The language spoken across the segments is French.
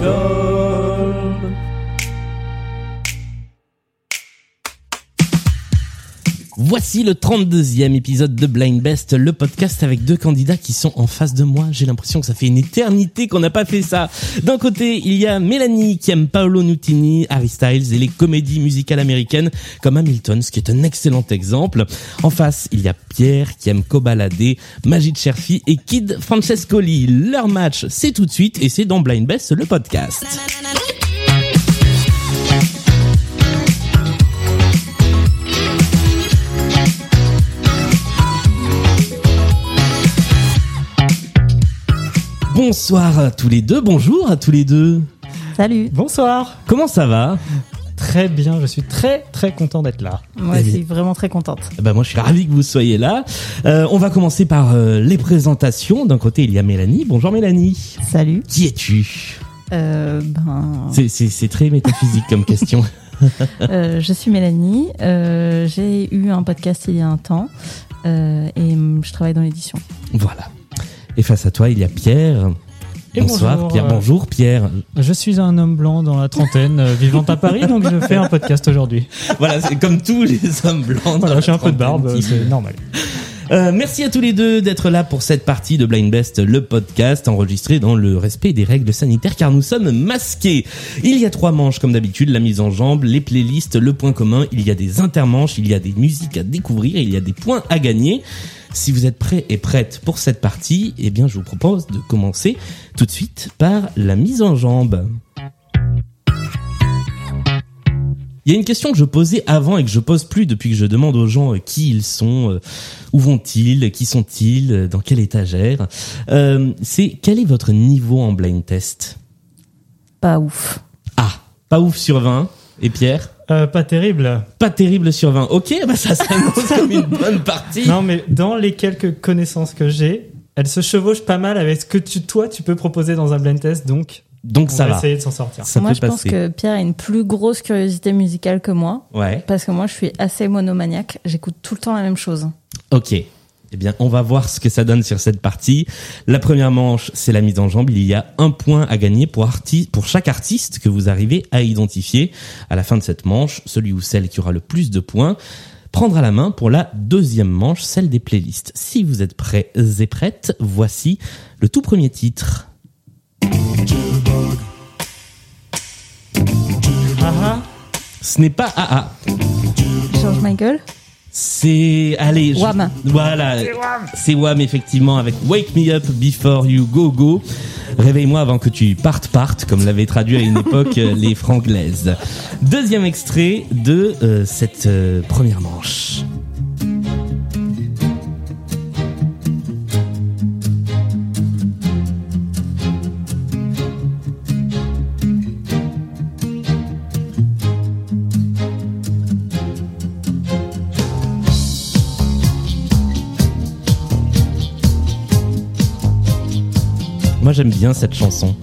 go. Voici le 32e épisode de Blind Best, le podcast avec deux candidats qui sont en face de moi. J'ai l'impression que ça fait une éternité qu'on n'a pas fait ça. D'un côté, il y a Mélanie qui aime Paolo Nutini, Harry Styles et les comédies musicales américaines comme Hamilton, ce qui est un excellent exemple. En face, il y a Pierre qui aime Kobalade, Magid Cherfi et Kid Francescoli. Leur match, c'est tout de suite et c'est dans Blind Best, le podcast. Bonsoir à tous les deux, bonjour à tous les deux. Salut. Bonsoir. Comment ça va? Très bien, je suis très très content d'être là. Moi aussi, vraiment très contente. bah moi je suis ravi que vous soyez là. Euh, on va commencer par euh, les présentations. D'un côté il y a Mélanie. Bonjour Mélanie. Salut. Qui es-tu? Euh, ben, C'est- C'est c'est très métaphysique comme question. euh, je suis Mélanie. Euh, J'ai eu un podcast il y a un temps euh, et je travaille dans l'édition. Voilà. Et face à toi il y a Pierre. Et Bonsoir bonjour, Pierre. euh, Bonjour Pierre. Je suis un homme blanc dans la trentaine, euh, vivant à Paris, donc je fais un podcast aujourd'hui. Voilà, c'est comme tous les hommes blancs. Voilà, j'ai un peu de barbe, c'est normal. Euh, merci à tous les deux d'être là pour cette partie de Blind Best, le podcast enregistré dans le respect des règles sanitaires car nous sommes masqués. Il y a trois manches comme d'habitude, la mise en jambe, les playlists, le point commun, il y a des intermanches, il y a des musiques à découvrir, il y a des points à gagner. Si vous êtes prêts et prêtes pour cette partie, eh bien je vous propose de commencer tout de suite par la mise en jambe. Il y a une question que je posais avant et que je pose plus depuis que je demande aux gens euh, qui ils sont, euh, où vont-ils, qui sont-ils, euh, dans quelle étagère. Euh, c'est quel est votre niveau en blind test? Pas ouf. Ah, pas ouf sur 20. Et Pierre? Euh, pas terrible. Pas terrible sur 20. Ok, bah ça s'annonce comme une bonne partie. Non, mais dans les quelques connaissances que j'ai, elles se chevauchent pas mal avec ce que tu, toi, tu peux proposer dans un blind test, donc Donc on ça va va. essayer de s'en sortir. Ça moi, je pense que Pierre a une plus grosse curiosité musicale que moi Ouais. parce que moi, je suis assez monomaniaque. J'écoute tout le temps la même chose. Ok. Eh bien, on va voir ce que ça donne sur cette partie. La première manche, c'est la mise en jambe. Il y a un point à gagner pour, arti pour chaque artiste que vous arrivez à identifier. À la fin de cette manche, celui ou celle qui aura le plus de points prendra la main pour la deuxième manche, celle des playlists. Si vous êtes prêts et prêtes, voici le tout premier titre. Ah ah. Ce n'est pas AA. George Michael. C'est allez, je- Wham. voilà, c'est Wham effectivement avec Wake Me Up Before You Go Go. Réveille-moi avant que tu partes partes, comme l'avaient traduit à une époque euh, les franglaises. Deuxième extrait de euh, cette euh, première manche. J'aime bien cette chanson.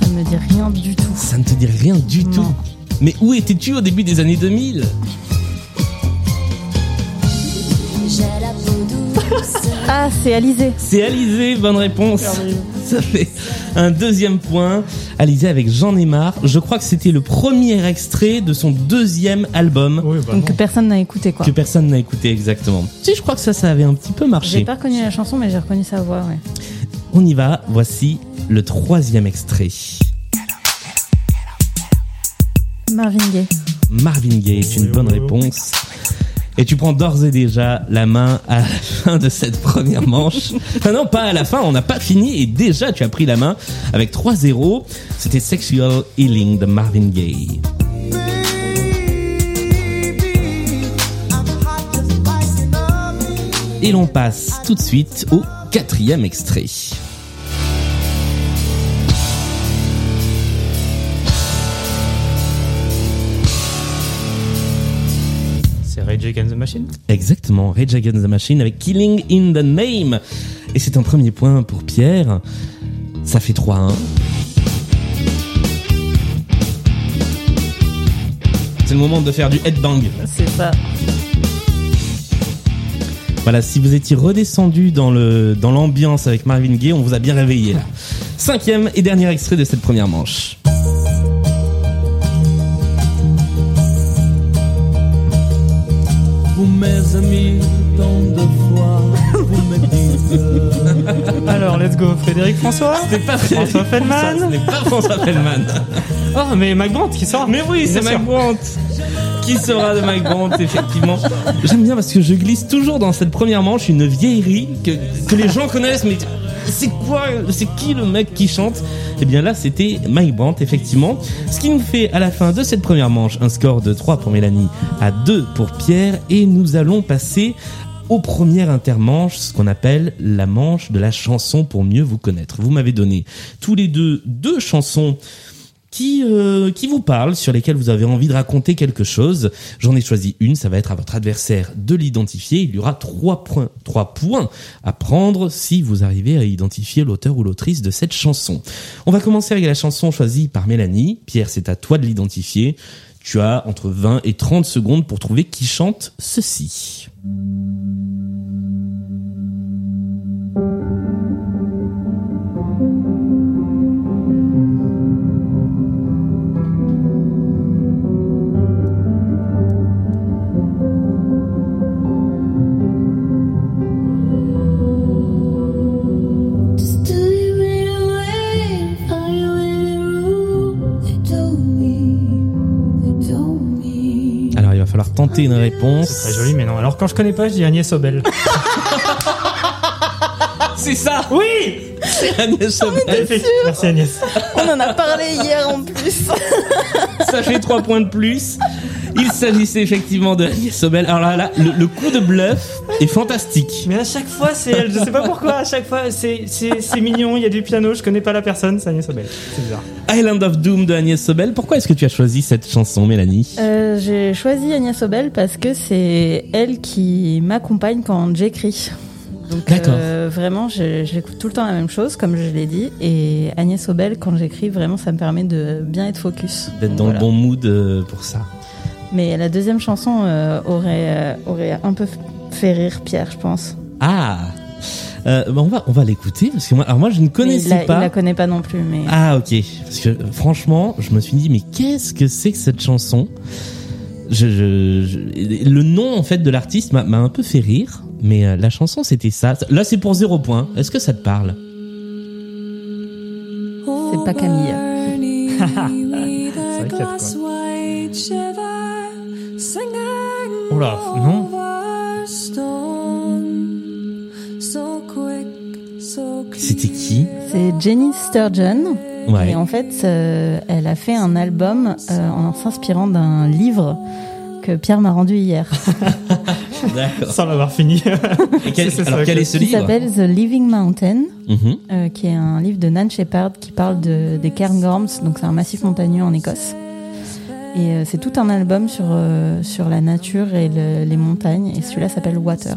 Ça me dit rien du tout. Ça ne te dit rien du Non. tout. Mais où étais-tu au début des années 2000 Ah, c'est Alizé. C'est Alizé, bonne réponse. Ça fait un deuxième point. Alizé avec J'en ai marre. Je crois que c'était le premier extrait de son deuxième album Oui, bah Donc non. que personne n'a écouté quoi. que personne n'a écouté exactement. Si, je crois que ça, ça avait un petit peu J'ai marché. pas reconnu la chanson, mais j'ai reconnu sa voix. Ouais. On y va. Voici le troisième extrait. Marvin Gaye. Marvin Gaye est une bonne réponse. Et tu prends d'ores et déjà la main à la fin de cette première manche. Enfin non, pas à la fin, on n'a pas fini et déjà tu as pris la main avec 3-0. C'était Sexual Healing de Marvin Gaye. Et l'on passe tout de suite au quatrième extrait. Against the Machine. Exactement, Rage Against the Machine avec Killing in the Name. Et c'est un premier point pour Pierre. Ça fait 3-1. C'est le moment de faire du headbang. C'est ça. Voilà, si vous étiez redescendu dans le dans l'ambiance avec Marvin Gaye, on vous a bien réveillé là. Cinquième et dernier extrait de cette première manche. Vous mes amis, tant de fois, vous me dites Alors, let's go. Frédéric François C'est pas François Feldman Ce n'est pas François Feldman. Oh, mais Mac Brandt qui sort Mais oui, c'est Bien Mike sûr. Brandt. Qui sera de Mike Brandt, effectivement. J'aime bien parce que je glisse toujours dans cette première manche une vieillerie que, que les gens connaissent, mais c'est quoi, c'est qui le mec qui chante? Eh bien là, c'était Mike Brandt, effectivement. Ce qui nous fait à la fin de cette première manche un score de 3 pour Mélanie à 2 pour Pierre et nous allons passer au premier intermanche, ce qu'on appelle la manche de la chanson pour mieux vous connaître. Vous m'avez donné tous les deux deux chansons qui euh, qui vous parlent, sur lesquelles vous avez envie de raconter quelque chose. J'en ai choisi une, ça va être à votre adversaire de l'identifier. Il y aura trois points, trois points à prendre si vous arrivez à identifier l'auteur ou l'autrice de cette chanson. On va commencer avec la chanson choisie par Mélanie. Pierre, c'est à toi de l'identifier. Tu as entre 20 et 30 secondes pour trouver qui chante ceci. Tenter une réponse. C'est très joli, mais non. Alors, quand je connais pas, je dis Agnès Obel. C'est ça oui C'est Agnès Sobel. Merci Agnès. On en a parlé hier en plus. Ça fait trois points de plus. Il s'agissait effectivement de Agnès Sobel. Alors là, là le, le coup de bluff est fantastique. Mais à chaque fois, c'est elle. Je sais pas pourquoi. À chaque fois, c'est c'est c'est mignon. Il y a du piano. Je connais pas la personne. C'est Agnès Obel. C'est bizarre. Island of Doom de Agnès Sobel. Pourquoi est-ce que tu as choisi cette chanson, Mélanie? Euh, J'ai choisi Agnès Obel parce que c'est elle qui m'accompagne quand j'écris. Donc D'accord. euh, vraiment, j'écoute tout le temps la même chose, comme je l'ai dit. Et Agnès Obel, quand j'écris, vraiment, ça me permet de bien être focus. D'être dans voilà. le bon mood euh, pour ça. Mais la deuxième chanson euh, aurait, euh, aurait un peu fait rire Pierre, je pense. Ah euh, bah, on va on va l'écouter parce que moi alors moi je ne Mais connaissais il, la, pas. il la connaît pas non plus, mais Ah ok parce que franchement je me suis dit mais qu'est-ce que c'est que cette chanson? Je, je, je- le nom en fait de l'artiste m'a un peu fait rire mais euh, la chanson c'était ça là c'est pour zéro point est-ce que ça te parle? C'est pas Camille. C'est vrai qu'il y a de quoi. Oula, non c'était qui C'est Jenny Sturgeon. ouais Et en fait, euh, elle a fait un album euh, en s'inspirant d'un livre que Pierre m'a rendu hier, d'accord Sans l'avoir fini. Et quel- C'est ça, alors quel que- est ce qui livre s'appelle The Living Mountain, Mhm. euh, qui est un livre de Nan Shepherd qui parle de, des Cairngorms, donc c'est un massif montagneux en Écosse. Et euh, c'est tout un album sur, euh, sur la nature et le- les montagnes, et celui-là s'appelle Water.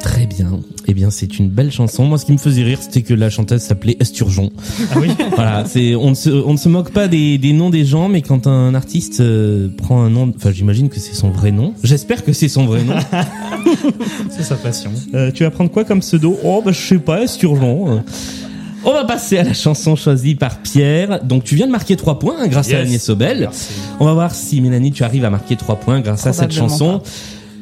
Très bien eh bien c'est une belle chanson moi ce qui me faisait rire c'était que la chanteuse s'appelait Esturgeon Ah oui. voilà, c'est on ne se on ne se moque pas des, des noms des gens, mais quand un artiste euh, prend un nom, enfin j'imagine que c'est son vrai nom. J'espère que c'est son vrai nom. C'est sa passion. Euh, tu vas prendre quoi comme pseudo? Oh bah je sais pas, Esturgeon. On va passer à la chanson choisie par Pierre. Donc tu viens de marquer trois points hein, grâce à. Agnès Sobel. Merci. On va voir si Mélanie tu arrives à marquer trois points grâce à cette chanson.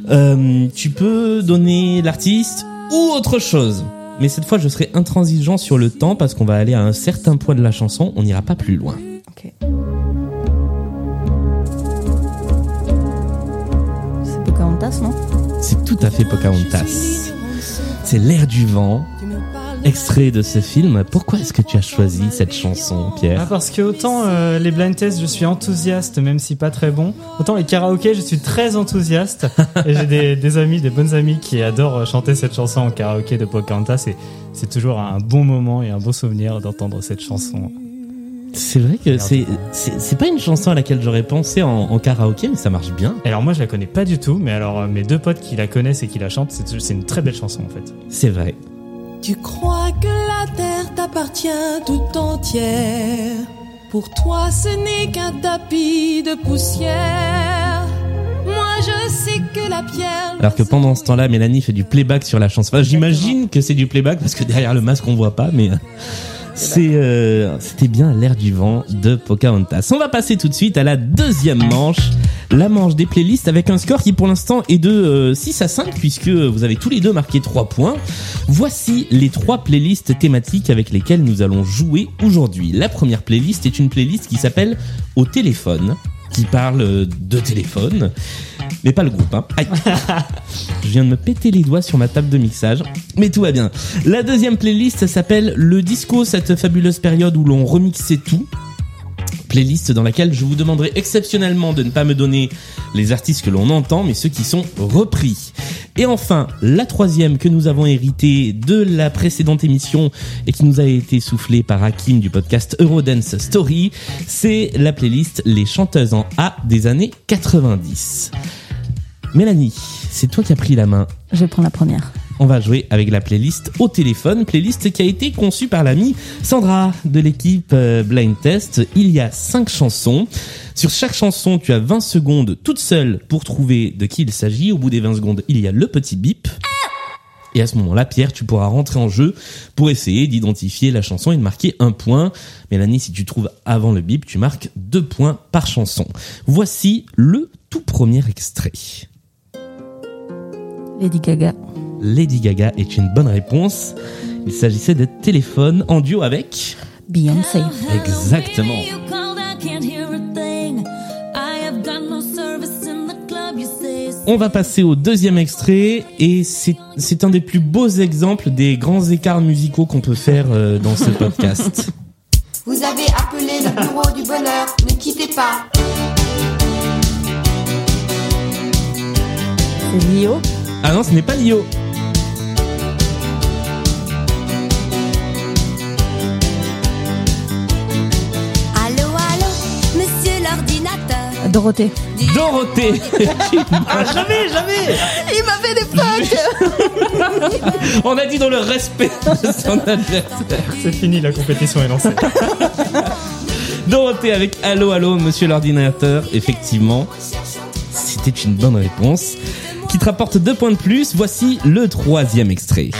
Euh, tu peux donner l'artiste ou autre chose. Mais cette fois, je serai intransigeant sur le temps parce qu'on va aller à un certain point de la chanson. On n'ira pas plus loin. Ok. C'est Pocahontas, non? C'est tout à fait Pocahontas. C'est l'air du vent, extrait de ce film. Pourquoi est-ce que tu as choisi cette chanson, Ah, Pierre parce que autant euh, les blind tests, je suis enthousiaste, même si pas très bon. Autant les karaokés, je suis très enthousiaste. et j'ai des, des amis, des bonnes amies qui adorent chanter cette chanson en karaoké de Pocahontas. Et c'est toujours un bon moment et un beau souvenir d'entendre cette chanson. C'est vrai que c'est c'est pas une chanson à laquelle j'aurais pensé en, en karaoké, mais ça marche bien. Alors moi, je la connais pas du tout, mais alors euh, mes deux potes qui la connaissent et qui la chantent, c'est c'est une très belle chanson en fait. C'est vrai. Tu crois que la terre t'appartient tout entière. Pour toi, ce n'est qu'un tapis de poussière. Moi, je sais que la pierre. Alors que pendant ce temps-là, Mélanie fait du playback sur la chanson. Enfin, j'imagine que c'est du playback parce que derrière le masque on voit pas, mais euh, c'est euh, c'était bien l'air du vent de Pocahontas. On va passer tout de suite à la deuxième manche, la manche des playlists avec un score qui pour l'instant est de euh, 6 à 5 puisque vous avez tous les deux marqué 3 points. Voici les trois playlists thématiques avec lesquelles nous allons jouer aujourd'hui. La première playlist est une playlist qui s'appelle Au téléphone, qui parle euh, de téléphone, mais pas le groupe. Hein. Aïe. Je viens de me péter les doigts sur ma table de mixage, mais tout va bien. La deuxième playlist s'appelle Le Disco, cette fabuleuse période où l'on remixait tout. Playlist dans laquelle je vous demanderai exceptionnellement de ne pas me donner les artistes que l'on entend, mais ceux qui sont repris. Et enfin, la troisième que nous avons héritée de la précédente émission et qui nous a été soufflée par Hakim du podcast Eurodance Story, c'est la playlist Les chanteuses en A des années 90. Mélanie, c'est toi qui as pris la main. Je prendre la première. On va jouer avec la playlist au téléphone, playlist qui a été conçue par l'amie Sandra de l'équipe euh, Blind Test. Il y a cinq chansons. Sur chaque chanson, tu as 20 secondes toute seule pour trouver de qui il s'agit. Au bout des 20 secondes, il y a le petit bip. Et à ce moment-là, Pierre, tu pourras rentrer en jeu pour essayer d'identifier la chanson et de marquer un point. Mélanie, si tu trouves avant le bip, tu marques deux points par chanson. Voici le tout premier extrait. Lady Gaga. Lady Gaga est une bonne réponse. Il s'agissait de téléphone en duo avec. Beyoncé. Exactement. On va passer au deuxième extrait et c'est un des plus beaux exemples des grands écarts musicaux qu'on peut faire euh, dans ce podcast. Vous avez appelé le bureau du bonheur, ne quittez pas. C'est Lio. Ah non, ce n'est pas Lio. Dorothée. Dorothée. Ah, jamais, jamais Il m'a fait des fuck On a dit dans le respect de son adversaire. C'est fini, la compétition est lancée. Dorothée avec Allô Allô Monsieur l'ordinateur. Effectivement, c'était une bonne réponse qui te rapporte deux points de plus. Voici le troisième extrait.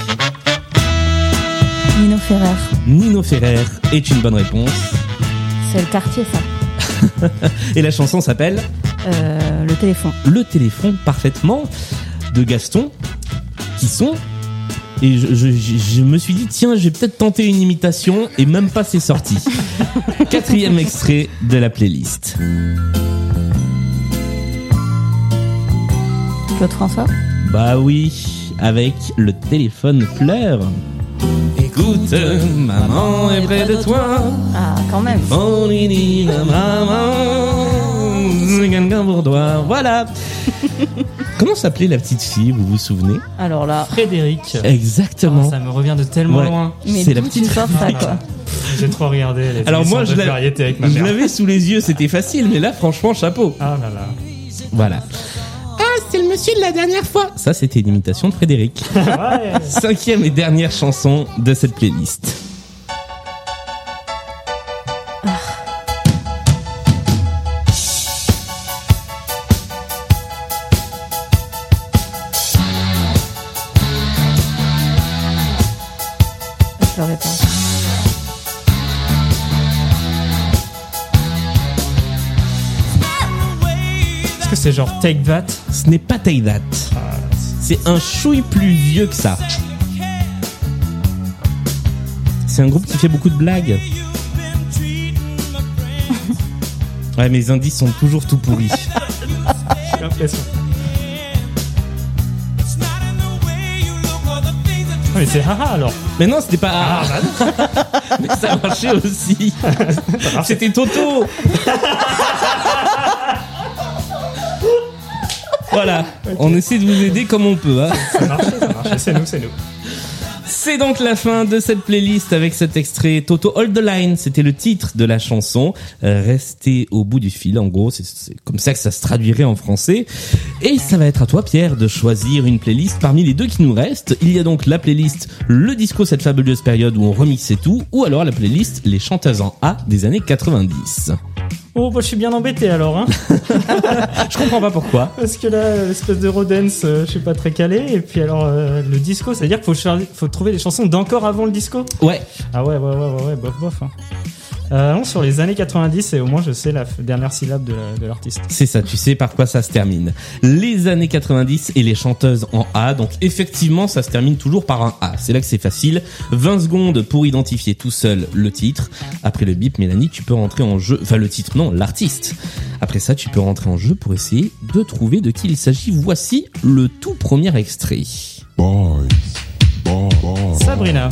Nino Ferrer. Nino Ferrer est une bonne réponse. C'est le quartier, ça. Et la chanson s'appelle Euh, le téléphone. Le téléphone parfaitement de Gaston qui sont et je, je- me suis dit tiens je vais peut-être tenter une imitation et même pas c'est sorti. Quatrième extrait de la playlist. Claude François? Bah oui, avec le téléphone pleure. Écoute, maman est près de toi. Ah, quand même. On dit maman, toi. Voilà. Comment s'appelait la petite fille, vous vous souvenez? Alors là. Frédéric. Exactement. Oh, ça me revient de tellement Ouais. loin. Mais C'est la petite sors ça, quoi? J'ai trop regardé les Alors moi, je l'avais sous les yeux, c'était facile, mais là, franchement, chapeau. Ah là là. Voilà. C'est le monsieur de la dernière fois. Ça, c'était une imitation de Frédéric. Ouais. Cinquième et dernière chanson de cette playlist. C'est genre Take That Ce n'est pas Take That. C'est un chouille plus vieux que ça. C'est un groupe qui fait beaucoup de blagues. Ouais, mes indices sont toujours tout pourris. J'ai l'impression. Ah, mais c'est haha alors. Mais non, c'était pas. Ah, Mais ça marchait aussi. C'était Toto. Voilà. On essaie de vous aider comme on peut. Hein. Ça marchait, ça marchait. C'est nous, c'est nous. C'est donc la fin de cette playlist avec cet extrait Toto Hold the Line. C'était le titre de la chanson. Euh, restez au bout du fil. En gros, c'est- c'est comme ça que ça se traduirait en français. Et ça va être à toi, Pierre, de choisir une playlist parmi les deux qui nous restent. Il y a donc la playlist Le Disco, cette fabuleuse période où on remixait tout, ou alors la playlist Les chanteuses en A des années 90. Oh, bah, je suis bien embêté alors, hein. Je comprends pas pourquoi. Parce que là, l'espèce de Rodens, euh, je suis pas très calé. Et puis alors, euh, le disco, c'est-à-dire qu'il faut, faut trouver des chansons d'encore avant le disco? Ouais, Ah ouais, ouais, ouais, ouais, ouais bof, bof. Hein. Euh, allons sur les années 90 et au moins je sais la dernière syllabe de la- de l'artiste. c'est ça, tu sais par quoi ça se termine. Les années 90 et les chanteuses en A, donc effectivement ça se termine toujours par un A. C'est là que c'est facile. 20 secondes pour identifier tout seul le titre. Après le bip, Mélanie, tu peux rentrer en jeu, enfin le titre, non, l'artiste. Après ça, tu peux rentrer en jeu pour essayer de trouver de qui il s'agit. Voici le tout premier extrait. Sabrina,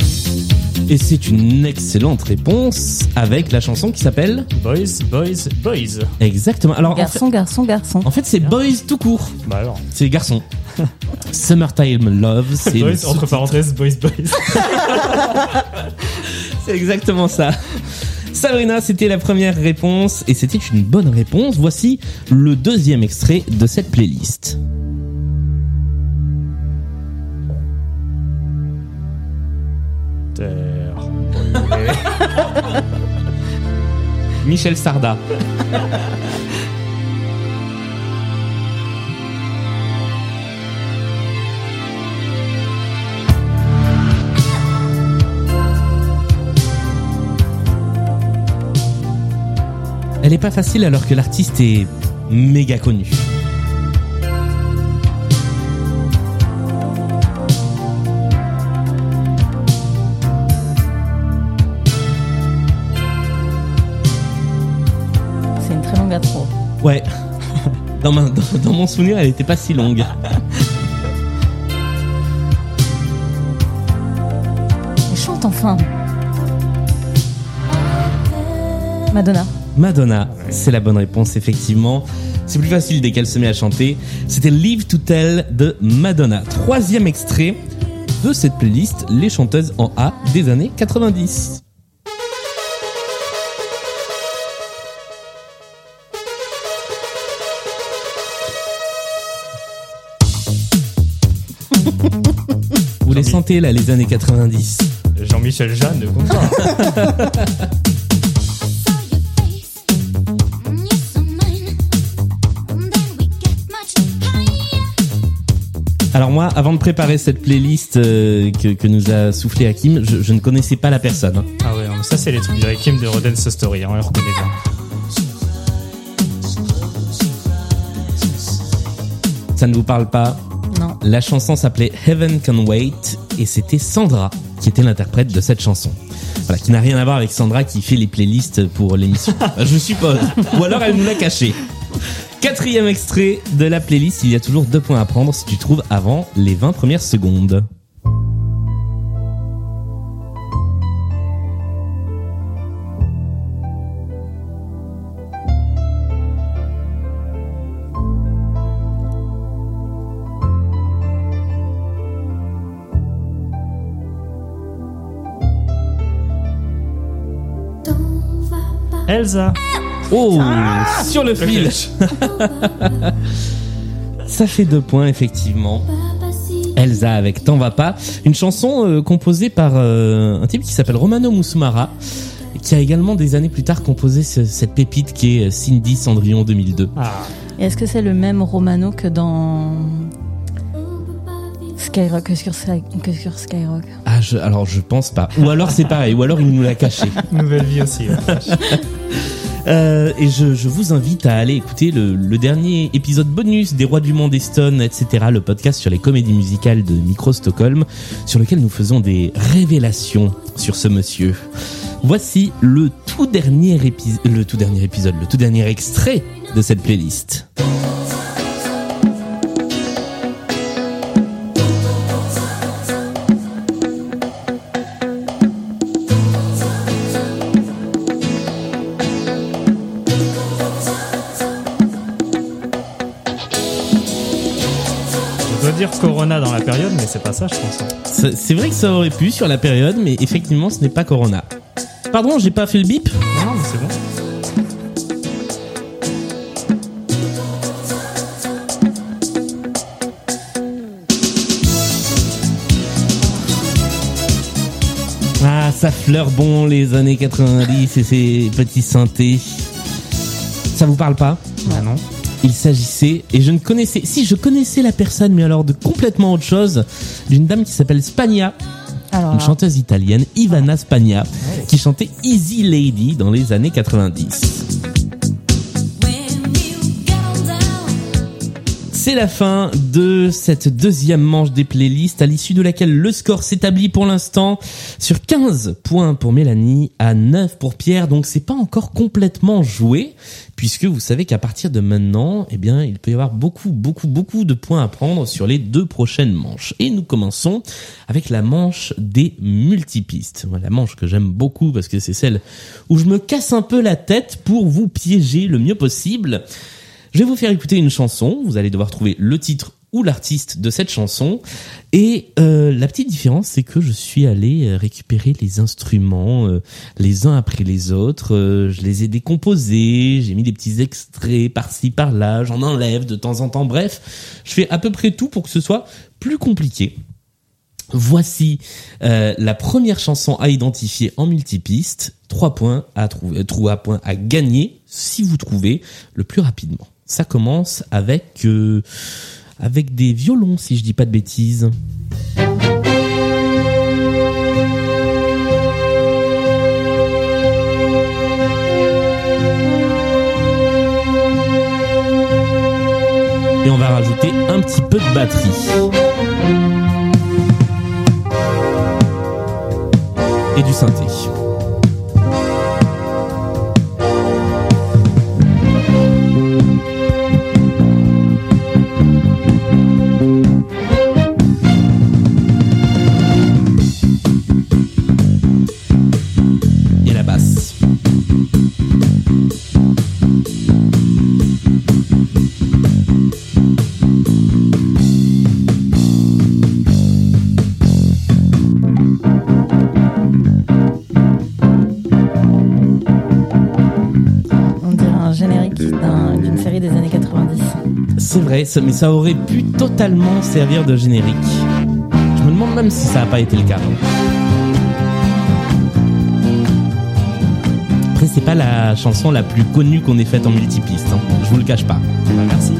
Et c'est une excellente réponse avec la chanson qui s'appelle Boys, Boys, Boys. exactement. Alors en fait, Garçon, garçon, garçon. en fait c'est Boys tout court. Bah alors. C'est garçon. Summertime Love, c'est le Boys, entre parenthèses, Boys, Boys. C'est exactement ça. Sabrina, c'était la première réponse et c'était une bonne réponse. Voici le deuxième extrait de cette playlist. Michel Sarda. Elle est pas facile alors que l'artiste est méga connu. Ouais. Dans, ma- dans- dans mon souvenir, elle était pas si longue. Mais chante enfin. Madonna. Madonna, c'est la bonne réponse effectivement. C'est plus facile dès qu'elle se met à chanter. C'était Live to Tell de Madonna. Troisième extrait de cette playlist, les chanteuses en A des années 90. Là, les années 90 Jean-Michel Jeanne de. Alors moi, avant de préparer cette playlist euh, que, que nous a soufflé Hakim, je, je ne connaissais pas la personne. hein. Ah ouais, ça c'est les trucs du Hakim de Rodens Story, hein, on les reconnaît bien. Ça ne vous parle pas? Non. La chanson s'appelait Heaven Can Wait et c'était Sandra qui était l'interprète de cette chanson. Voilà, qui n'a rien à voir avec Sandra qui fait les playlists pour l'émission. Je suppose. Ou alors elle nous l'a caché. Quatrième extrait de la playlist, il y a toujours deux points à prendre si tu trouves avant les 20 premières secondes. Elsa. Oh, sur le fil. Ça fait deux points effectivement. Elsa avec T'en va pas, une chanson euh, composée par euh, un type qui s'appelle Romano Musumara, qui a également des années plus tard composé ce- cette pépite qui est euh, Cindy Cendrillon 2002. Ah, Et est-ce que c'est le même Romano que dans Skyrock que sur, Sky- que sur Skyrock? Ah, je, alors je pense pas. Ou alors c'est pareil, ou alors il nous l'a caché. nouvelle vie aussi. Euh, et je, je vous invite à aller écouter le, le dernier épisode bonus des Rois du Monde Stone, etc., le podcast sur les comédies musicales de Micro Stockholm, sur lequel nous faisons des révélations sur ce monsieur. Voici le tout dernier épisode, le tout dernier épisode, le tout dernier extrait de cette playlist. Corona dans la période, mais c'est pas ça, je pense. C'est vrai que ça aurait pu sur la période, mais effectivement, ce n'est pas Corona. Pardon, j'ai pas fait le bip Non, mais c'est bon. Ah, ça fleure bon les années 90 et ces petits synthés. Ça vous parle pas? Ah non. Il s'agissait, et je ne connaissais, si je connaissais la personne, mais alors de complètement autre chose, d'une dame qui s'appelle Spagna, Alors, une chanteuse italienne, Ivana Spagna, qui chantait Easy Lady dans les années 90. C'est la fin de cette deuxième manche des playlists à l'issue de laquelle le score s'établit pour l'instant sur 15 points pour Mélanie à 9 pour Pierre. Donc c'est pas encore complètement joué puisque vous savez qu'à partir de maintenant, eh bien, il peut y avoir beaucoup, beaucoup, beaucoup de points à prendre sur les deux prochaines manches. Et nous commençons avec la manche des multipistes. La manche que j'aime beaucoup parce que c'est celle où je me casse un peu la tête pour vous piéger le mieux possible. Je vais vous faire écouter une chanson. Vous allez devoir trouver le titre ou l'artiste de cette chanson. Et euh, la petite différence, c'est que je suis allé euh, récupérer les instruments euh, les uns après les autres. Euh, je les ai décomposés, j'ai mis des petits extraits par-ci par-là, j'en enlève de temps en temps. Bref, je fais à peu près tout pour que ce soit plus compliqué. Voici euh, la première chanson à identifier en multipiste. Trois points à trouver, trois points à gagner si vous trouvez le plus rapidement. Ça commence avec euh, avec des violons, si je dis pas de bêtises. Et on va rajouter un petit peu de batterie. Et du synthé. Mais ça aurait pu totalement servir de générique. Je me demande même si ça n'a pas été le cas. Après, c'est pas la chanson la plus connue qu'on ait faite en multipiste. hein. Je vous le cache pas. Merci.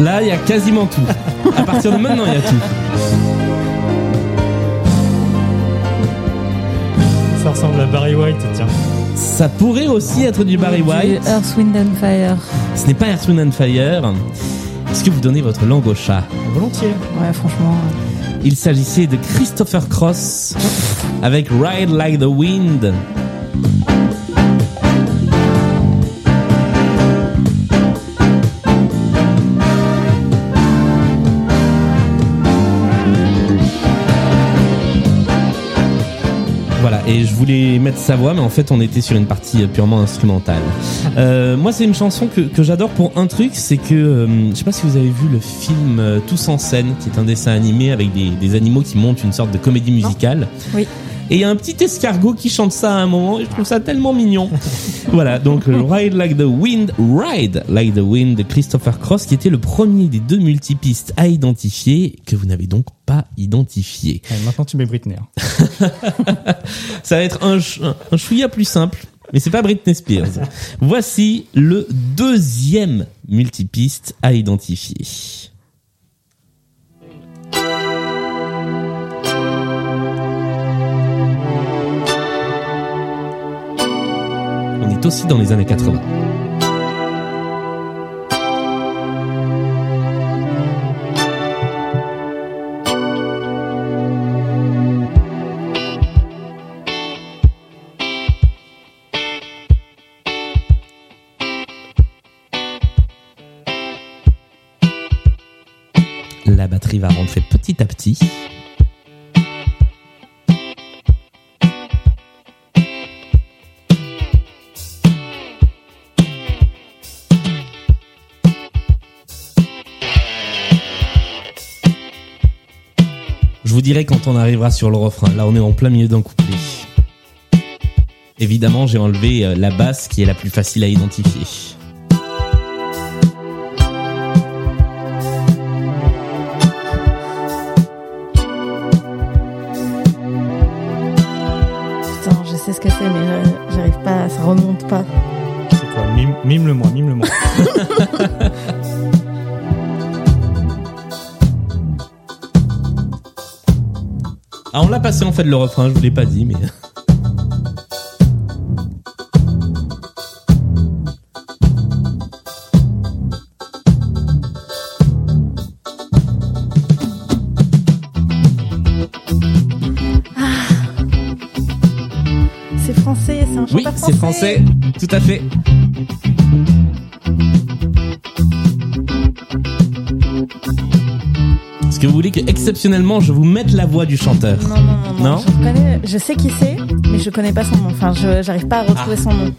Là, il y a quasiment tout. À partir de maintenant, il y a tout. Ça ressemble à Barry White, tiens. Ça pourrait aussi être du Barry White. Du Earth, Wind and Fire. Ce n'est pas Earth, Wind and Fire. Est-ce que vous donnez votre langue au chat? Volontiers. Ouais, franchement. Il s'agissait de Christopher Cross avec Ride Like the Wind. Voilà, et je voulais mettre sa voix, mais en fait, on était sur une partie purement instrumentale. Euh, moi, c'est une chanson que, que j'adore pour un truc, c'est que euh, je sais pas si vous avez vu le film euh, Tous en scène, qui est un dessin animé avec des, des animaux qui montent une sorte de comédie musicale. Oui. Et il y a un petit escargot qui chante ça à un moment, et je trouve ça tellement mignon. voilà, donc euh, Ride Like the Wind, Ride Like the Wind de Christopher Cross, qui était le premier des deux multipistes à identifier, que vous n'avez donc pas identifié. Maintenant, tu mets Britney. hein. Ça va être un, ch- un chouïa plus simple, mais c'est pas Britney Spears. Voici le deuxième multipiste à identifier. Aussi dans les années 80. La batterie va rentrer petit à petit. Dirai quand on arrivera sur le refrain. Là, on est en plein milieu d'un couplet. Évidemment, j'ai enlevé euh, la basse qui est la plus facile à identifier. Putain, je sais ce que c'est, mais je- j'arrive pas, ça remonte pas. C'est quoi? Mime, mime Ah, passé en fait le refrain, je vous l'ai pas dit, mais. C'est français, c'est un Oui, c'est français, tout à fait. Que vous voulez que exceptionnellement je vous mette la voix du chanteur Non, non, non, non. Non je, connais, je sais qui c'est, mais je connais pas son nom. Enfin, je j'arrive pas à retrouver Ah. son nom.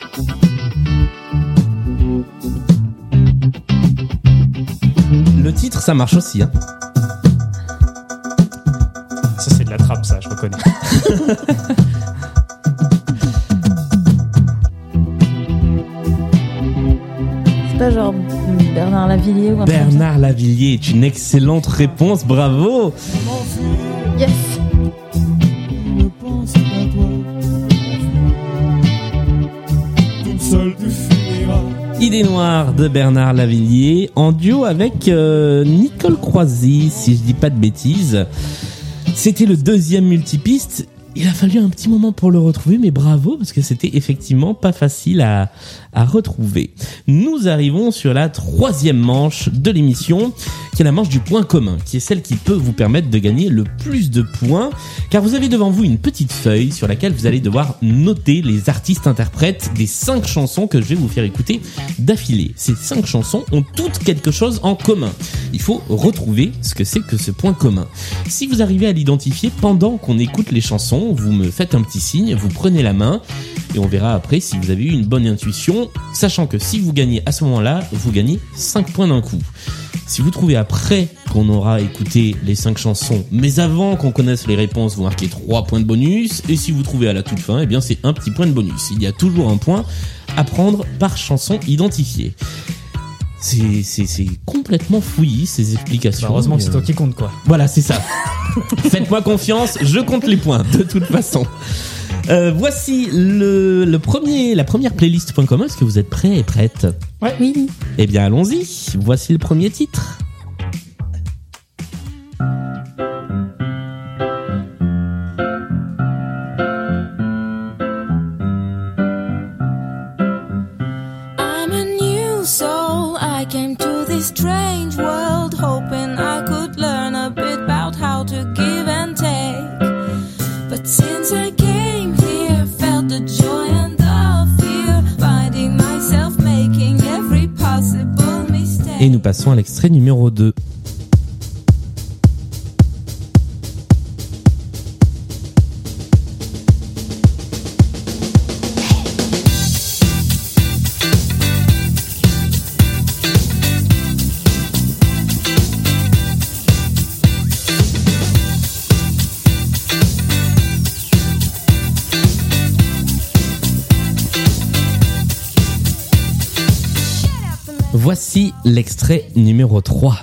Le titre, ça marche aussi. Hein. Ça, c'est de la trappe, ça, je reconnais. Bernard Lavillier ou un truc comme ça Bernard Lavillier est une excellente réponse, bravo Yes. Idée noire de Bernard Lavillier en duo avec euh, Nicole Croisy, si je dis pas de bêtises. C'était le deuxième multipiste. Il a fallu un petit moment pour le retrouver, mais bravo, parce que c'était effectivement pas facile à, à retrouver. Nous arrivons sur la troisième manche de l'émission, qui est la manche du point commun, qui est celle qui peut vous permettre de gagner le plus de points, car vous avez devant vous une petite feuille sur laquelle vous allez devoir noter les artistes interprètes des cinq chansons que je vais vous faire écouter d'affilée. Ces cinq chansons ont toutes quelque chose en commun. Il faut retrouver ce que c'est que ce point commun. Si vous arrivez à l'identifier pendant qu'on écoute les chansons, vous me faites un petit signe, vous prenez la main et on verra après si vous avez eu une bonne intuition, sachant que si vous gagnez à ce moment-là, vous gagnez 5 points d'un coup. Si vous trouvez après qu'on aura écouté les 5 chansons, mais avant qu'on connaisse les réponses, vous marquez 3 points de bonus. Et si vous trouvez à la toute fin, eh bien c'est un petit point de bonus. Il y a toujours un point à prendre par chanson identifiée. C'est, c'est, c'est complètement fouillis ces explications. Bah, heureusement que c'est Mais, toi euh, qui compte, quoi. voilà, c'est ça. Faites-moi confiance, je compte les points, de toute façon. Euh, voici le, le premier, la première playlist point commun. Est-ce que vous êtes prêts et prêtes? Oui. Eh bien, allons-y. Voici le premier titre. Passons à l'extrait numéro 2. L'extrait numéro 3.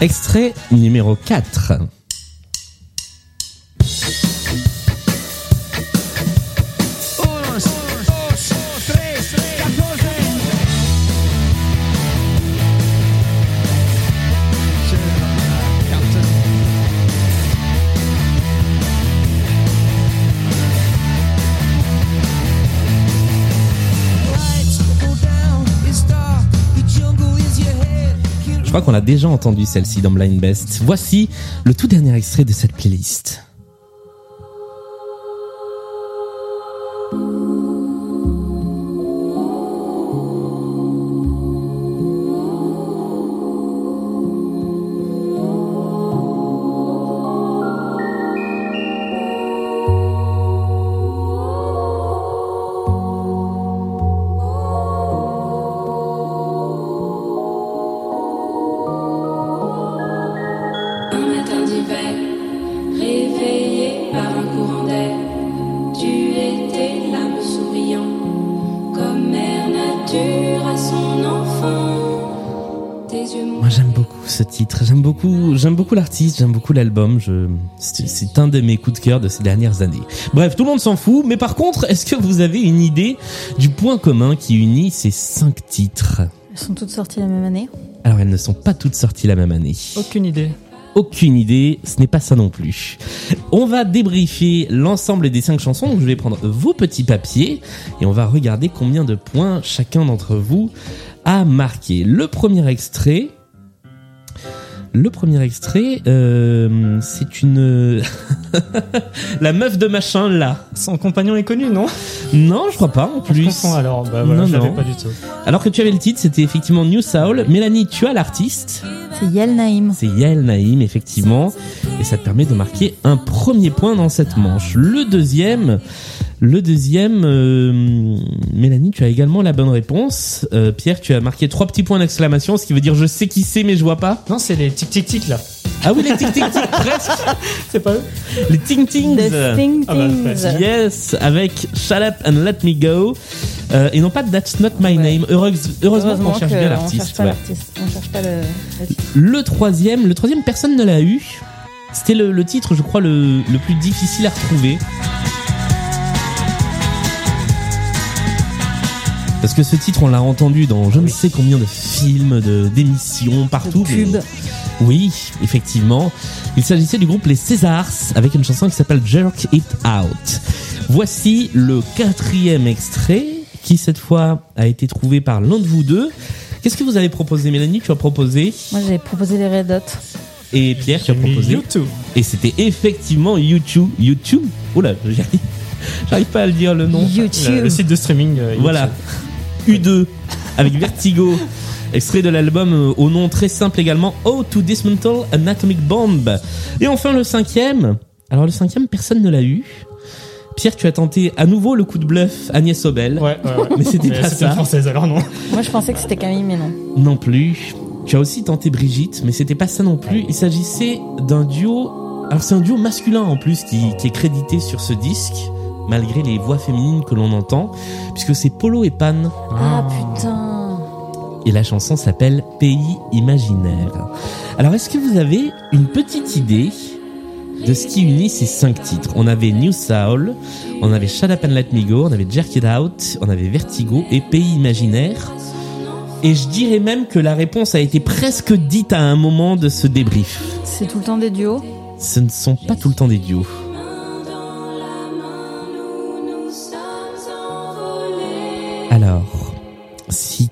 Extrait numéro 4. Crois qu'on a déjà entendu celle-ci dans Blind Best. Voici le tout dernier extrait de cette playlist. J'aime beaucoup l'album. Je, c'est c'est un de mes coups de cœur de ces dernières années. Bref, tout le monde s'en fout. Mais par contre, est-ce que vous avez une idée du point commun qui unit ces cinq titres? Elles sont toutes sorties la même année. Alors, elles ne sont pas toutes sorties la même année. Aucune idée. Aucune idée, ce n'est pas ça non plus. On va débriefer l'ensemble des cinq chansons. Donc, je vais prendre vos petits papiers et on va regarder combien de points chacun d'entre vous a marqué. Le premier extrait. Le premier extrait, euh, c'est une la meuf de machin là. Son compagnon est connu, non? Non, je crois pas en plus. alors. Bah voilà, Non, je l'avais non. pas du tout. Alors que tu avais le titre, c'était effectivement New Soul. Mélanie, tu as l'artiste. C'est Yael Naïm. C'est Yael Naïm, effectivement. Et ça te permet de marquer un premier point dans cette manche. Le deuxième, le deuxième, euh, Mélanie, tu as également la bonne réponse. Euh, Pierre, tu as marqué trois petits points d'exclamation, ce qui veut dire je sais qui c'est, mais je vois pas. Non, c'est les tic tic tic là. Ah oui, les tic tic tic, presque. C'est pas eux Les ting tings. The Sting Ah bah. Yes, avec Shut Up and Let Me Go. Euh, et non pas That's Not My Ouais. Name. Heureuse- heureusement, qu'on cherche bien que on l'artiste. cherche pas ouais. l'artiste. On cherche pas le. Le troisième, le troisième, personne ne l'a eu. C'était le, le titre, je crois, le, le plus difficile à retrouver. Parce que ce titre, on l'a entendu dans je ne sais combien de films, de d'émissions, partout. Pub. mais- Oui, effectivement. Il s'agissait du groupe Les Césars avec une chanson qui s'appelle Jerk It Out. Voici le quatrième extrait qui cette fois a été trouvé par l'un de vous deux. Qu'est-ce que vous avez proposé, Mélanie? Tu as proposé Moi, j'ai proposé les Red Hot. et Pierre, tu as proposé. YouTube. Et c'était effectivement YouTube. YouTube Oula, j'y arrive, j'arrive pas à le dire le nom. YouTube. Le, le site de streaming. euh, Voilà. U2 avec Vertigo. Extrait de l'album euh, au nom très simple également How to Dismantle an Atomic Bomb. Et enfin le cinquième. Alors le cinquième, personne ne l'a eu. Pierre, tu as tenté à nouveau le coup de bluff Agnès Obel. Ouais, ouais, ouais. Mais c'était pas c'est ça. une française alors non. Moi, je pensais que c'était Camille, mais non. Non plus. Tu as aussi tenté Brigitte, mais c'était pas ça non plus. Il s'agissait d'un duo. Alors c'est un duo masculin en plus qui, qui est crédité sur ce disque, malgré les voix féminines que l'on entend, puisque c'est Polo et Pan. Ah, putain. Et la chanson s'appelle Pays imaginaire. Alors est-ce que vous avez une petite idée de ce qui unit ces cinq titres? On avait New Soul, on avait Shut Up and Let Me Go, on avait Jerk It Out, on avait Vertigo et Pays imaginaire. Et je dirais même que la réponse a été presque dite à un moment de ce débrief. C'est tout le temps des duos? Ce ne sont pas tout le temps des duos.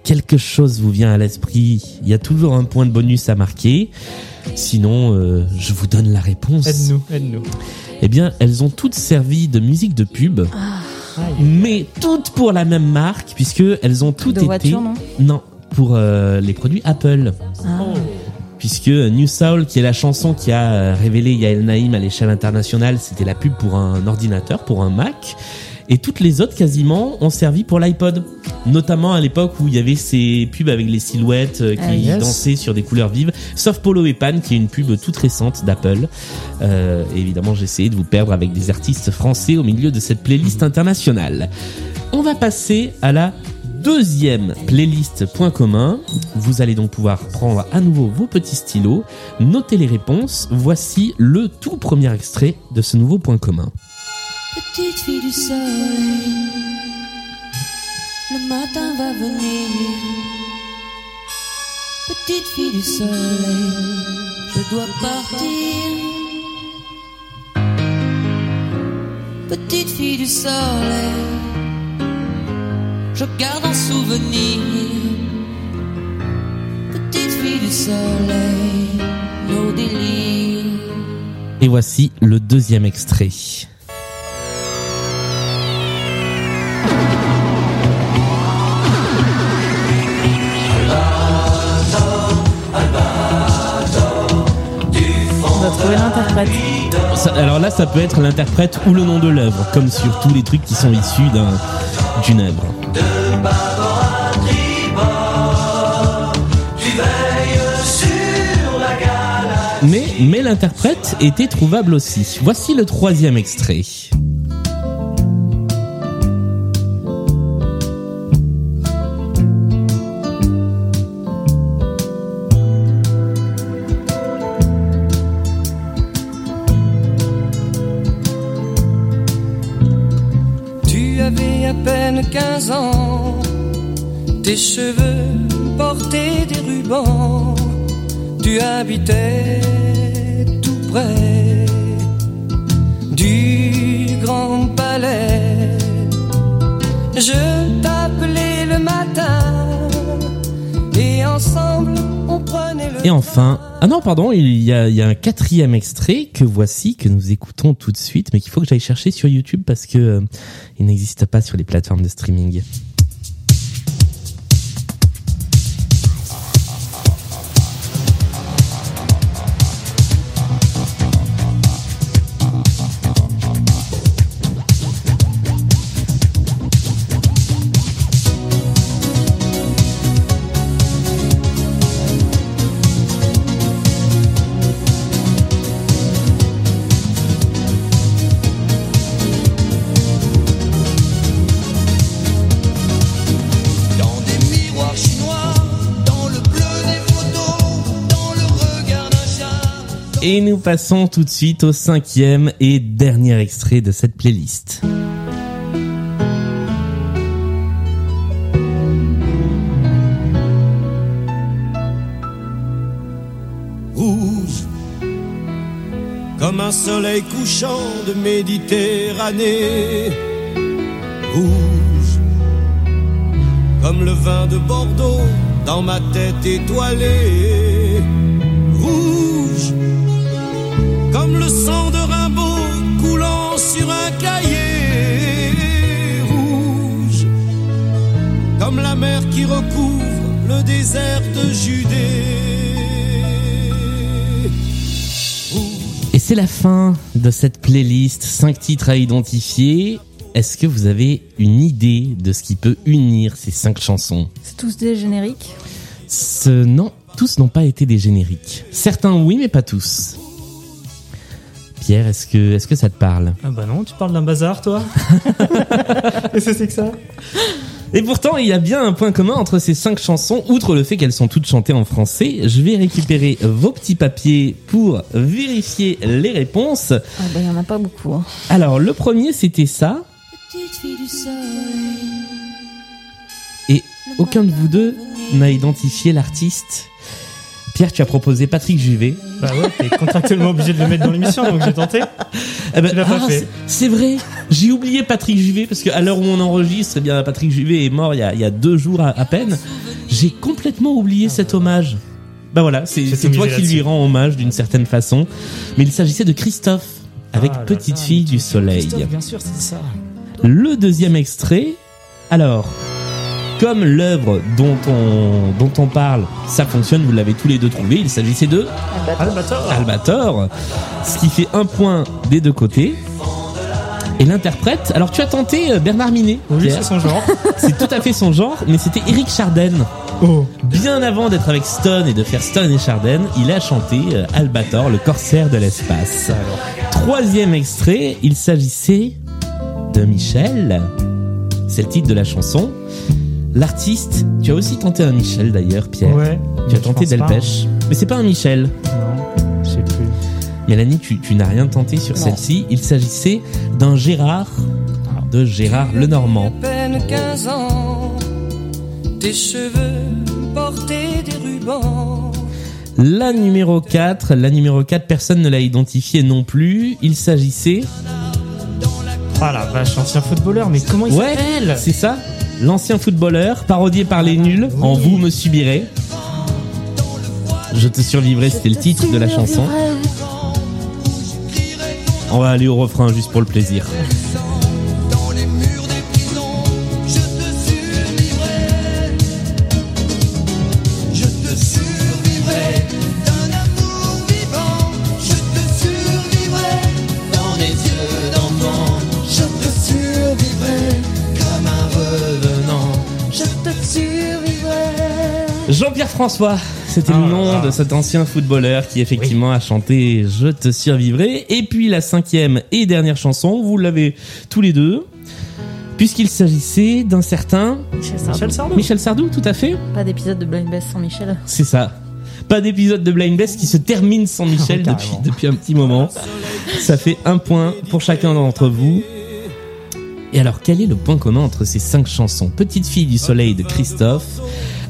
Quelque chose vous vient à l'esprit, il y a toujours un point de bonus à marquer. Sinon, euh, je vous donne la réponse. Aide-nous, aide-nous. Eh bien, elles ont toutes servi de musique de pub, mais toutes pour la même marque, puisque elles ont toutes De été voiture, non? Non pour euh, les produits Apple. Ah. Puisque New Soul, qui est la chanson qui a euh, révélé Yael Naïm à l'échelle internationale, c'était la pub pour un ordinateur, pour un Mac. Et toutes les autres, quasiment, ont servi pour l'iPod. Notamment à l'époque où il y avait ces pubs avec les silhouettes euh, qui Ah, yes. dansaient sur des couleurs vives. Sauf Polo et Pan, qui est une pub toute récente d'Apple. Euh, évidemment, j'ai essayé de vous perdre avec des artistes français au milieu de cette playlist internationale. On va passer à la deuxième playlist point commun. Vous allez donc pouvoir prendre à nouveau vos petits stylos, noter les réponses. Voici le tout premier extrait de ce nouveau point commun. Petite fille du soleil, le matin va venir. Petite fille du soleil, je dois partir. Petite fille du soleil, je garde un souvenir. Petite fille du soleil, nos délires. Et voici le deuxième extrait. Ça- alors là, ça peut être l'interprète ou le nom de l'œuvre, comme sur tous les trucs qui sont issus d'un d'une œuvre. Mais, l'interprète était trouvable aussi. Voici le troisième extrait. Tu avais à peine 15 ans, tes cheveux portaient des rubans tu habitais tout près du grand palais. Je t'appelais le matin et ensemble on prenait le Et enfin, ah non, pardon, il y a, un quatrième extrait que voici, que nous écoutons tout de suite, mais qu'il faut que j'aille chercher sur YouTube parce que euh, n'existe pas sur les plateformes de streaming. Et nous passons tout de suite au cinquième et dernier extrait de cette playlist. rouge comme un soleil couchant de Méditerranée rouge comme le vin de Bordeaux dans ma tête étoilée cahier rouge comme la mer qui recouvre le désert de Judée Et c'est la fin de cette playlist, cinq titres à identifier. Est-ce que vous avez une idée de ce qui peut unir ces cinq chansons? C'est tous des génériques? Ce, non, tous n'ont pas été des génériques. Certains oui, mais pas tous. Pierre, est-ce que, est-ce que ça te parle? Ah bah non, tu parles d'un bazar, toi Qu'est-ce que c'est que ça Et pourtant, il y a bien un point commun entre ces cinq chansons, outre le fait qu'elles sont toutes chantées en français. Je vais récupérer vos petits papiers pour vérifier les réponses. Ah bah, il y en a pas beaucoup. hein. Alors, le premier, c'était ça, Petite fille du soleil. et aucun de vous deux n'a identifié l'artiste. Pierre, tu as proposé Patrick Juvet. Bah ouais, t'es contractuellement obligé de le mettre dans l'émission, donc j'ai tenté. Eh ben, Tu l'as pas ah, fait. c'est- vrai, j'ai oublié Patrick Juvet parce qu'à l'heure où on enregistre, eh bien Patrick Juvet est mort il y a, il y a deux jours à, à peine. J'ai complètement oublié cet hommage. Bah voilà, c'est toi qui lui rends hommage d'une certaine façon. Mais il s'agissait de Christophe avec Ah là Petite là, fille du soleil. Christophe, bien sûr, c'est ça. Le deuxième extrait. Alors, comme l'œuvre dont on, dont on parle, ça fonctionne, vous l'avez tous les deux trouvé, il s'agissait de Albator. Albator, ce qui fait un point des deux côtés. Et l'interprète, alors tu as tenté euh, Bernard Minet, Oui, c'est son genre. c'est tout à fait son genre, mais c'était Eric Charden. Oh. Bien avant d'être avec Stone et de faire Stone et Charden, il a chanté euh, Albator, le corsaire de l'espace. Troisième extrait, il s'agissait de Michel. C'est le titre de la chanson. L'artiste, tu as aussi tenté un Michel d'ailleurs, Pierre. Ouais. Tu as tenté. Delpech. Mais c'est pas un Michel. Non, je sais plus. Mélanie, tu, tu n'as rien tenté sur celle-ci. Il s'agissait d'un Gérard, de Gérard Lenormand. à peine 15 ans. Tes cheveux portaient des rubans. La numéro 4, la numéro 4, personne ne l'a identifié non plus. Il s'agissait... Ah la vache, ancien footballeur, mais comment il Ouais, s'appelle? c'est ça L'ancien footballeur, parodié par les nuls, en vous me subirez. Je te survivrai, c'était le titre de la chanson. On va aller au refrain juste pour le plaisir. Jean-Pierre François, c'était Ah le là nom de cet ancien footballeur qui effectivement a chanté Je te survivrai. Et puis la cinquième et dernière chanson, vous l'avez tous les deux, puisqu'il s'agissait d'un certain Michel Sardou. Michel Sardou. Michel Sardou, tout à fait. Pas d'épisode de Blind Best sans Michel. C'est ça. Pas d'épisode de Blind Best qui se termine sans Michel Ah, depuis, depuis un petit moment. Ça fait un point pour chacun d'entre vous. Et alors, quel est le point commun entre ces cinq chansons? Petite fille du soleil de Christophe,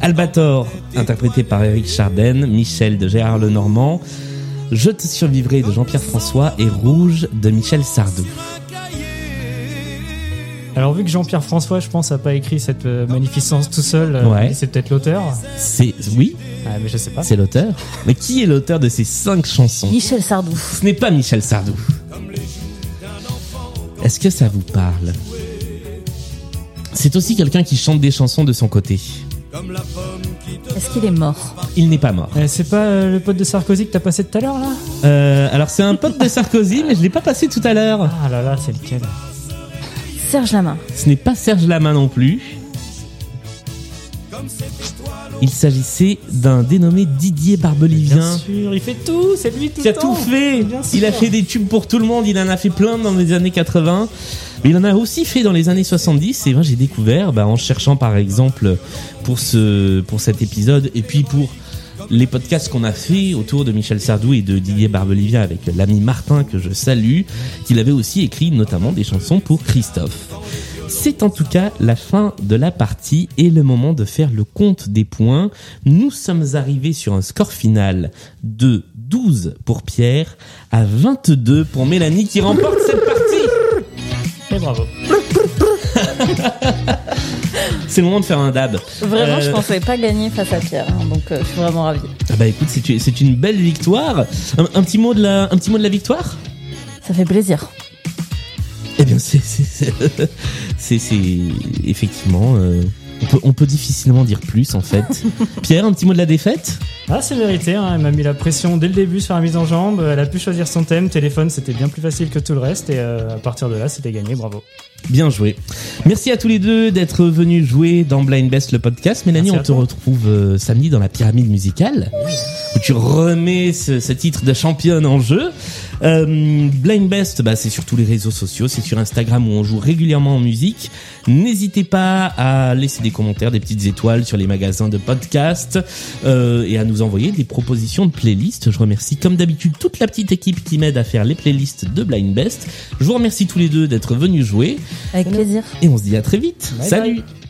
Albator, interprété par Eric Charden, Michel de Gérard Lenormand, Je te survivrai de Jean-Pierre François et Rouge de Michel Sardou. Alors vu que Jean-Pierre François, je pense, a pas écrit cette euh, magnificence tout seul, euh, Ouais. c'est peut-être l'auteur. C'est, oui, Ah, mais je sais pas. c'est l'auteur. Mais qui est l'auteur de ces cinq chansons? Michel Sardou. Ce n'est pas Michel Sardou. Est-ce que ça vous parle? C'est aussi quelqu'un qui chante des chansons de son côté. Est-ce qu'il est mort? Il n'est pas mort. Euh, c'est pas euh, le pote de Sarkozy que t'as passé tout à l'heure là? Euh, alors c'est un pote de Sarkozy, mais je l'ai pas passé tout à l'heure. Ah là là, c'est lequel? Serge Lama. Ce n'est pas Serge Lama non plus. Il s'agissait d'un dénommé Didier Bien Barbelivien. sûr, il fait tout, c'est lui tout Qui a tout fait. Bien. Il a fait des tubes pour tout le monde. Il en a fait plein dans les années 80. Mais il en a aussi fait dans les années 70. Et moi, j'ai découvert, bah, en cherchant par exemple pour ce, pour cet épisode et puis pour les podcasts qu'on a fait autour de Michel Sardou et de Didier Barbelivien avec l'ami Martin que je salue, qu'il avait aussi écrit notamment des chansons pour Christophe. C'est en tout cas la fin de la partie et le moment de faire le compte des points. Nous sommes arrivés sur un score final de 12 pour Pierre à 22 pour Mélanie qui remporte cette partie. Et bravo. C'est le moment de faire un dab. Vraiment, Euh, je pensais pas gagner face à Pierre, hein, donc euh, je suis vraiment ravie. Ah bah écoute, c'est une- c'est une belle victoire. Un, un petit mot de la, un petit mot de la victoire? Ça fait plaisir. Eh bien, c'est, c'est, effectivement, euh, on peut, on peut difficilement dire plus en fait. Pierre, un petit mot de la défaite? Ah, c'est mérité, hein, elle m'a mis la pression dès le début sur la mise en jambe, elle a pu choisir son thème, téléphone, c'était bien plus facile que tout le reste, et euh, à partir de là, c'était gagné, bravo. Bien joué. Merci à tous les deux d'être venus jouer dans Blind Best le podcast. Mélanie, Merci on te toi. retrouve euh, samedi dans la pyramide musicale où tu remets ce, ce titre de championne en jeu. Euh, Blind Best, bah, c'est sur tous les réseaux sociaux, c'est sur Instagram où on joue régulièrement en musique. N'hésitez pas à laisser des commentaires, des petites étoiles sur les magasins de podcasts euh, et à nous envoyer des propositions de playlists. Je remercie comme d'habitude toute la petite équipe qui m'aide à faire les playlists de Blind Best. Je vous remercie tous les deux d'être venus jouer Avec plaisir. et on se dit à très vite. Bye Salut bye.